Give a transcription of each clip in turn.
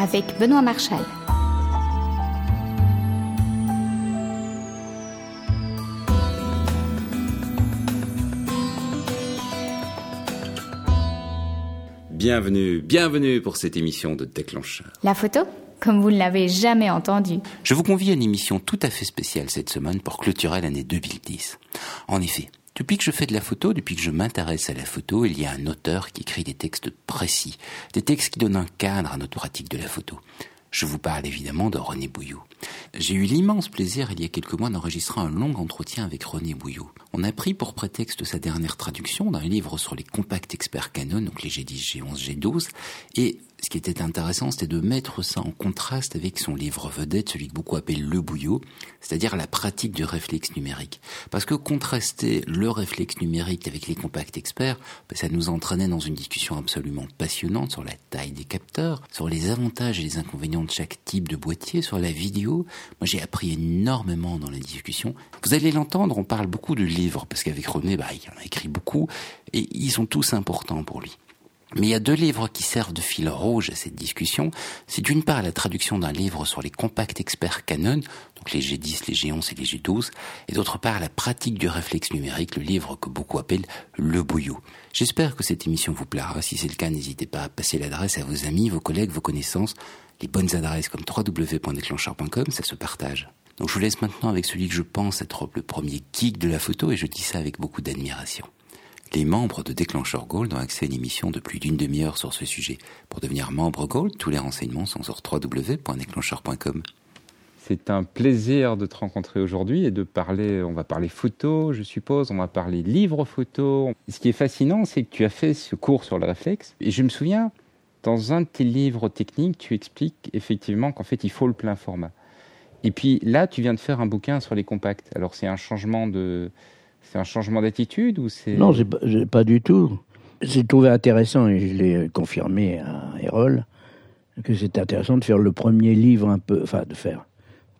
avec Benoît Marchal. Bienvenue, bienvenue pour cette émission de Déclencheur. La photo comme vous ne l'avez jamais entendu. Je vous convie à une émission tout à fait spéciale cette semaine pour clôturer l'année 2010. En effet, depuis que je fais de la photo, depuis que je m'intéresse à la photo, il y a un auteur qui écrit des textes précis, des textes qui donnent un cadre à notre pratique de la photo. Je vous parle évidemment de René Bouillot. J'ai eu l'immense plaisir il y a quelques mois d'enregistrer un long entretien avec René Bouillot. On a pris pour prétexte sa dernière traduction d'un livre sur les compacts experts Canon, donc les G10, G11, G12, et ce qui était intéressant, c'était de mettre ça en contraste avec son livre vedette, celui que beaucoup appellent le bouillot, c'est-à-dire la pratique du réflexe numérique. Parce que contraster le réflexe numérique avec les compacts experts, ben, ça nous entraînait dans une discussion absolument passionnante sur la taille des capteurs, sur les avantages et les inconvénients de chaque type de boîtier, sur la vidéo. Moi, j'ai appris énormément dans la discussion. Vous allez l'entendre, on parle beaucoup de livres, parce qu'avec René, bah, il en a écrit beaucoup, et ils sont tous importants pour lui. Mais il y a deux livres qui servent de fil rouge à cette discussion. C'est d'une part la traduction d'un livre sur les compacts experts Canon, donc les G10, les G11 et les G12, et d'autre part la pratique du réflexe numérique, le livre que beaucoup appellent le bouillot. J'espère que cette émission vous plaira. Si c'est le cas, n'hésitez pas à passer l'adresse à vos amis, vos collègues, vos connaissances. Les bonnes adresses comme www.déclencheur.com, ça se partage. Donc je vous laisse maintenant avec celui que je pense être le premier geek de la photo et je dis ça avec beaucoup d'admiration. Les membres de Déclencheur Gold ont accès à une émission de plus d'une demi-heure sur ce sujet. Pour devenir membre Gold, tous les renseignements sont sur www.déclencheur.com. C'est un plaisir de te rencontrer aujourd'hui et de parler, on va parler photo, je suppose, on va parler livre photo. Ce qui est fascinant, c'est que tu as fait ce cours sur le réflexe. Et je me souviens, dans un de tes livres techniques, tu expliques effectivement qu'en fait, il faut le plein format. Et puis là, tu viens de faire un bouquin sur les compacts. Alors c'est un changement de, c'est un changement d'attitude ou c'est Non, pas, du tout. J'ai trouvé intéressant et je l'ai confirmé à Erol que c'était intéressant de faire le premier livre un peu, enfin de faire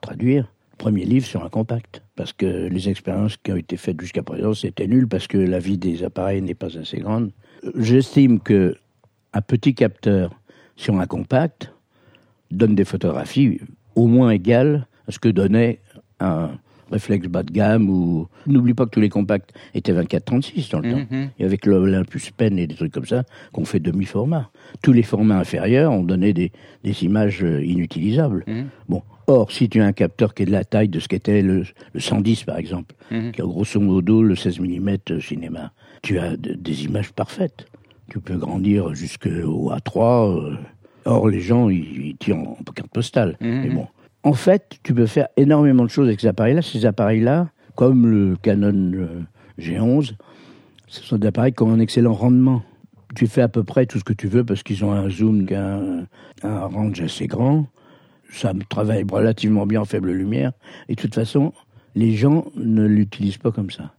traduire le premier livre sur un compact parce que les expériences qui ont été faites jusqu'à présent c'était nul parce que la vie des appareils n'est pas assez grande. J'estime que un petit capteur sur un compact donne des photographies au moins égales à ce que donnait un réflexe bas de gamme ou n'oublie pas que tous les compacts étaient 24-36 dans le temps mhm. et avec l'Olympus Pen et des trucs comme ça qu'on fait demi format tous les formats inférieurs ont donné des, des images euh, inutilisables mhm. bon or si tu as un capteur qui est de la taille de ce qu'était le, le, 110 par exemple mhm. qui a grosso modo le 16 mm cinéma tu as des images parfaites tu peux grandir jusqu'au A3 euh. or les gens ils, tirent en carte postale mais bon en fait, tu peux faire énormément de choses avec ces appareils-là. Ces appareils-là, comme le Canon euh, G11, ce sont des appareils qui ont un excellent rendement. Tu fais à peu près tout ce que tu veux parce qu'ils ont un zoom, un, un range assez grand. Ça travaille relativement bien en faible lumière. Et de toute façon, les gens ne l'utilisent pas comme ça.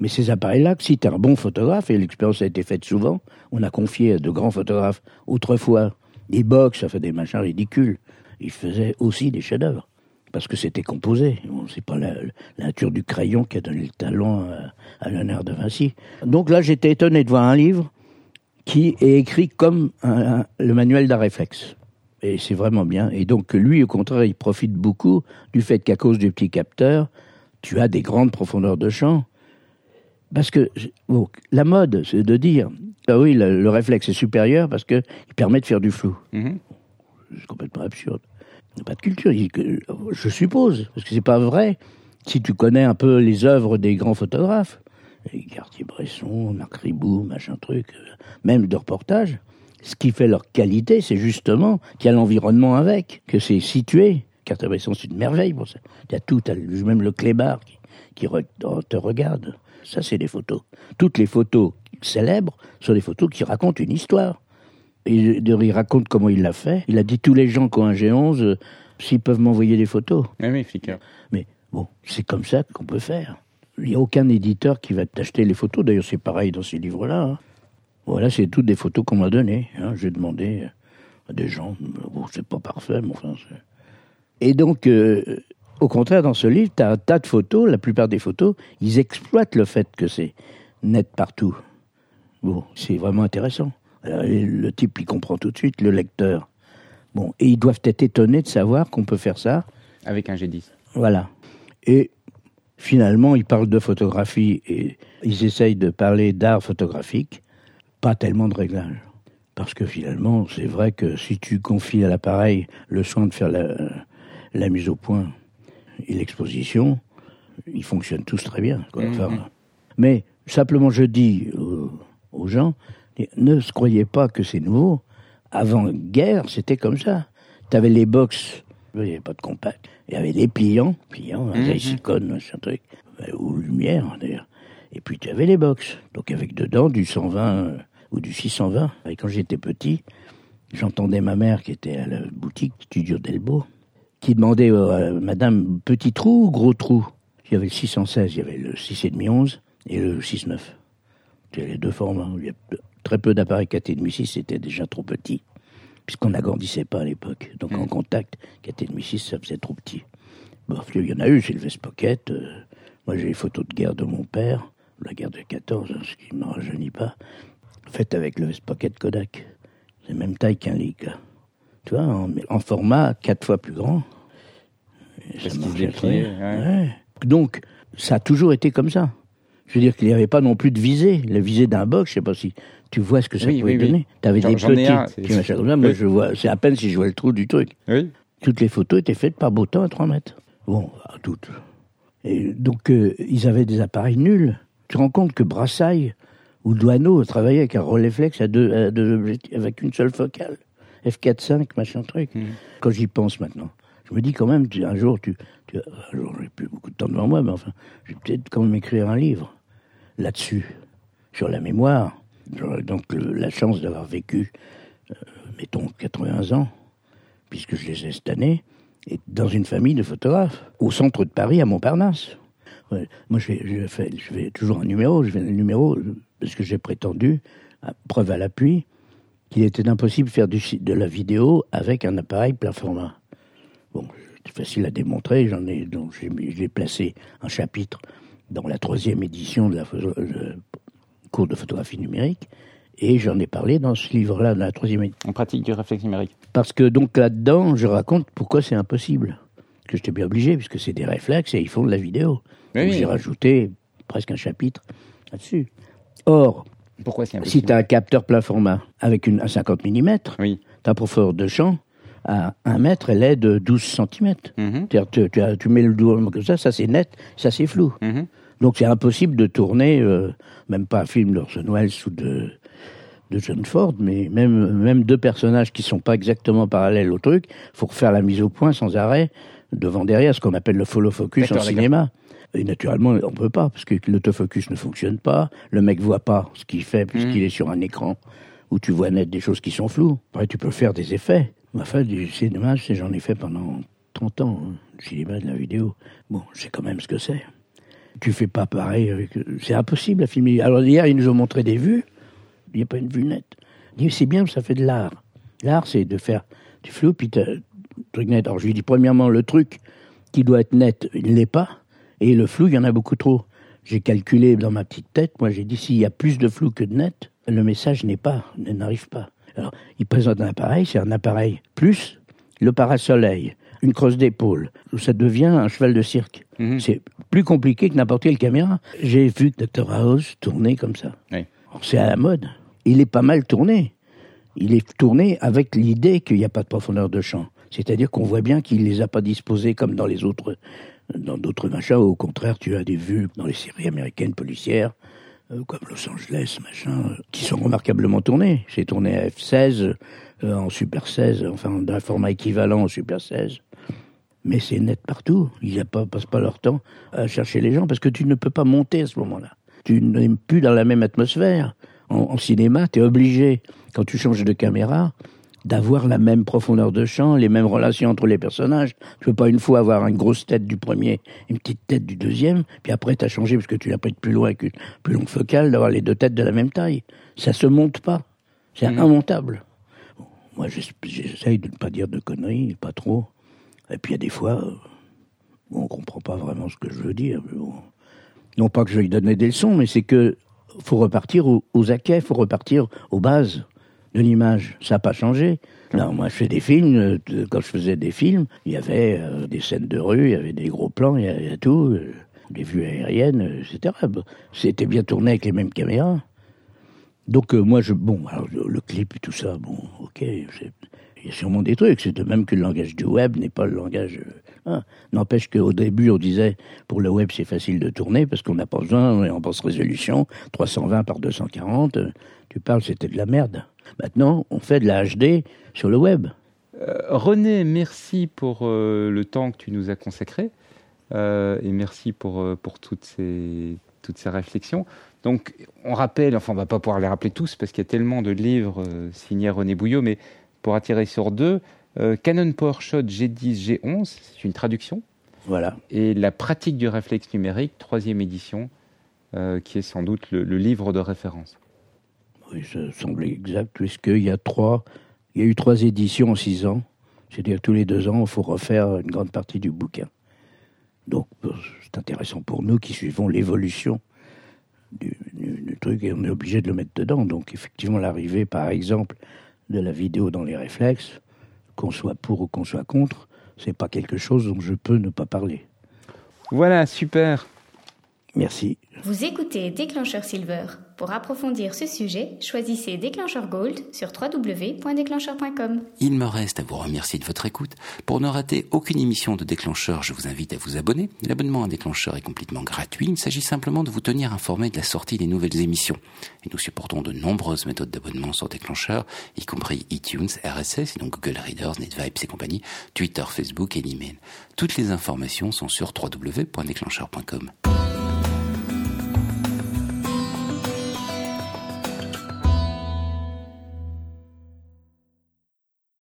Mais ces appareils-là, si tu es un bon photographe, et l'expérience a été faite souvent, on a confié à de grands photographes autrefois des box, ça fait des machins ridicules il faisait aussi des chefs-d'œuvre parce que c'était composé. Bon, c'est pas la, nature du crayon qui a donné le talent à, Léonard de Vinci. Donc là, j'étais étonné de voir un livre qui est écrit comme le manuel d'un réflexe. Et c'est vraiment bien. Et donc lui, au contraire, il profite beaucoup du fait qu'à cause du petit capteur, tu as des grandes profondeurs de champ. Parce que la mode, c'est de dire, ah oui, le, réflexe est supérieur parce qu'il permet de faire du flou. Mm-hmm. C'est complètement absurde pas de culture, je suppose, parce que c'est pas vrai. Si tu connais un peu les œuvres des grands photographes, Cartier-Bresson, Marc Ribou, machin truc, euh, même de reportage, ce qui fait leur qualité, c'est justement qu'il y a l'environnement avec, que c'est situé. Cartier-Bresson, c'est une merveille pour ça. Il y a tout, même le clébard qui te regarde. Ça, c'est des photos. Toutes les photos célèbres sont des photos qui racontent une histoire. Il, il raconte comment il l'a fait. Il a dit tous les gens qui ont un G11, euh, s'ils peuvent m'envoyer des photos. Ah oui, Flickr. Mais bon, c'est comme ça qu'on peut faire. Il n'y a aucun éditeur qui va t'acheter les photos. D'ailleurs, c'est pareil dans ces livres-là. Hein. Voilà, c'est toutes des photos qu'on m'a données. Hein. J'ai demandé à des gens. Bon, c'est pas parfait, mais enfin. Et donc, euh, au contraire, dans ce livre, tu as un tas de photos. La plupart des photos, ils exploitent le fait que c'est net partout. Bon, c'est vraiment intéressant. Le type, il comprend tout de suite, le lecteur. Bon, et ils doivent être étonnés de savoir qu'on peut faire ça. Avec un G10. Voilà. Et finalement, ils parlent de photographie et ils essayent de parler d'art photographique, pas tellement de réglage. Parce que finalement, c'est vrai que si tu confies à l'appareil le soin de faire la, la mise au point et l'exposition, ils fonctionnent tous très bien. quoi. Enfin, Mais simplement, je dis aux, aux gens, ne se croyez pas que c'est nouveau. Avant-guerre, c'était comme ça. Tu avais les box, il n'y avait pas de compact. Il y avait les pliants, pliants, un vieille Sicone, machin truc, euh, ou lumière d'ailleurs. Et puis tu avais les box, donc avec dedans du 120 euh, ou du 620. Et quand j'étais petit, j'entendais ma mère qui était à la boutique Studio Delbo, qui demandait euh, à Madame petit trou ou gros trou? Il y avait le 616, il y avait le 6,5 11 et le 6,9. C'est les deux formats. Il y très peu d'appareils 4,5 6, c'était déjà trop petit, puisqu'on n'agrandissait pas à l'époque. Donc en contact, 4,5 6, ça faisait trop petit. Bon, il y en a eu, c'est le Vest Pocket. euh, moi, j'ai les photos de guerre de mon père, la guerre de 14, hein, ce qui ne me rajeunit pas, faites avec le Vest Pocket Kodak. C'est la même taille qu'un Leica. Tu vois, en, en format quatre fois plus grand. Ça marchait très bien. ouais. Donc, ça a toujours été comme ça. Je veux dire qu'il n'y avait pas non plus de visée. La visée d'un box, je sais pas si tu vois ce que ça Oui, pouvait oui, oui. donner. Tu avais des c'est- petits machins comme ça. Moi, je vois, c'est à peine si je vois le trou du truc. Oui. Toutes les photos étaient faites par Botan à 3 mètres. Bon, à toutes. Et donc, euh, ils avaient des appareils nuls. Tu te rends compte que Brassailles ou Douaneau travaillaient avec un Rolleiflex à deux, à deux objectifs, avec une seule focale. F4.5, machin truc. Quand j'y pense maintenant, je me dis quand même, tu- un jour, tu, tu un jour, j'ai plus beaucoup de temps devant moi, mais enfin, je vais peut-être quand même écrire un livre là-dessus, sur la mémoire. J'aurais donc le- la chance d'avoir vécu, euh, mettons, 80 ans, puisque je les ai cette année, et dans une famille de photographes, au centre de Paris, à Montparnasse. Moi, je fais, toujours un numéro, je fais un numéro, euh, parce que j'ai prétendu, à preuve à l'appui, qu'il était impossible de faire de la vidéo avec un appareil plein format. Bon, c'est facile à démontrer, j'en ai, donc j'ai placé un chapitre dans la troisième édition de la le cours de photographie numérique, et j'en ai parlé dans ce livre-là, dans la troisième édition. On pratique du réflexe numérique. Parce que donc là-dedans, je raconte pourquoi c'est impossible. Que j'étais bien obligé, puisque c'est des réflexes et ils font de la vidéo. Oui, Donc oui. J'ai rajouté presque un chapitre là-dessus. Or, Pourquoi si tu as un capteur plein format avec une, un 50 mm, Oui. ta profondeur de champ à 1 mètre, elle est de 12 cm. Mhm. C'est-à-dire, tu, tu tu mets le doigt comme ça, ça c'est net, ça c'est flou. Mhm. Donc c'est impossible de tourner, euh, même pas un film d'Orson Welles ou de, de John Ford, mais même, même deux personnages qui sont pas exactement parallèles au truc, faut refaire la mise au point sans arrêt, devant derrière, ce qu'on appelle le follow focus en cinéma. Et naturellement, on peut pas, parce que l'autofocus ne fonctionne pas, le mec voit pas ce qu'il fait puisqu'il est sur un écran où tu vois net des choses qui sont floues. Après, tu peux faire des effets. Enfin, du cinéma, j'en ai fait pendant 30 ans, hein, du cinéma, de la vidéo. Bon, je sais quand même ce que c'est. Tu fais pas pareil. C'est impossible à filmer. Alors hier, ils nous ont montré des vues. Il n'y a pas une vue nette. C'est bien, ça fait de l'art. L'art, c'est de faire du flou, puis truc net. Alors je lui dis, premièrement, le truc qui doit être net, il ne l'est pas. Et le flou, il y en a beaucoup trop. J'ai calculé dans ma petite tête, moi j'ai dit, s'il y a plus de flou que de net, le message n'est pas, n'arrive pas. Alors, il présente un appareil, c'est un appareil plus le parasoleil, une crosse d'épaule. Ça devient un cheval de cirque. Mhm. C'est plus compliqué que n'importe quelle caméra. J'ai vu Dr House tourner comme ça. Oui. C'est à la mode. Il est pas mal tourné. Il est tourné avec l'idée qu'il n'y a pas de profondeur de champ. C'est-à-dire qu'on voit bien qu'il les a pas disposés comme dans les autres, dans d'autres machins. Au contraire, tu as des vues dans les séries américaines policières, euh, comme Los Angeles, machin, euh, qui sont remarquablement tournées. C'est tourné à F16, euh, en Super 16, enfin d'un format équivalent au Super 16. Mais c'est net partout. Ils ne passent pas leur temps à chercher les gens parce que tu ne peux pas monter à ce moment-là. Tu n'es plus dans la même atmosphère. En, en cinéma, tu es obligé, quand tu changes de caméra, d'avoir la même profondeur de champ, les mêmes relations entre les personnages. Tu peux pas une fois avoir une grosse tête du premier, une petite tête du deuxième, puis après tu as changé parce que tu l'as pris de plus loin avec une plus longue focale, d'avoir les deux têtes de la même taille. Ça se monte pas. C'est immontable. Bon, moi, j'es- j'essaye de ne pas dire de conneries, pas trop. Et puis il y a des fois, euh, on comprend pas vraiment ce que je veux dire. Non pas que je vais donner des leçons, mais c'est que faut repartir aux, aux acquets, faut repartir aux bases de l'image. Ça n'a pas changé. Non, moi je fais des films. euh, Quand je faisais des films, il y avait euh, des scènes de rue, il y avait des gros plans, il y a, il y a tout, des vues aériennes, etc. C'était bien tourné avec les mêmes caméras. Donc moi, je, bon, alors, le, clip et tout ça, bon, ok, il y a sûrement des trucs. C'est de même que le langage du web n'est pas le langage. euh, hein. N'empêche qu'au début, on disait pour le web, c'est facile de tourner parce qu'on n'a pas besoin, on basse résolution, 320 par 240. euh, Tu parles, c'était de la merde. Maintenant, on fait de la HD sur le web. Euh, René, merci pour le temps que tu nous as consacré et merci pour, pour toutes, ces, toutes ces réflexions. Donc, on rappelle, enfin, on va pas pouvoir les rappeler tous parce qu'il y a tellement de livres signés René Bouillot, mais pour attirer sur deux, euh, Canon PowerShot G10, G11, c'est une traduction, Voilà. et La pratique du réflexe numérique, troisième édition, euh, qui est sans doute le, le livre de référence. Oui, ça semble exact, puisqu'il y a trois, il y a eu trois éditions en six ans. C'est-à-dire tous les deux ans, il faut refaire une grande partie du bouquin. Donc, euh, c'est intéressant pour nous qui suivons l'évolution du, du- du truc et on est obligé de le mettre dedans. Donc, effectivement, l'arrivée, par exemple, de la vidéo dans les réflexes, qu'on soit pour ou qu'on soit contre, c'est pas quelque chose dont je peux ne pas parler. Voilà, super. Merci. Vous écoutez Déclencheur Silver. Pour approfondir ce sujet, choisissez Déclencheur Gold sur www.déclencheur.com. Il me reste à vous remercier de votre écoute. Pour ne rater aucune émission de Déclencheur, je vous invite à vous abonner. L'abonnement à Déclencheur est complètement gratuit. Il s'agit simplement de vous tenir informé de la sortie des nouvelles émissions. Et nous supportons de nombreuses méthodes d'abonnement sur Déclencheur, y compris iTunes, RSS, et donc Google Readers, NetVibes et compagnie, Twitter, Facebook et l'email. Toutes les informations sont sur www.déclencheur.com.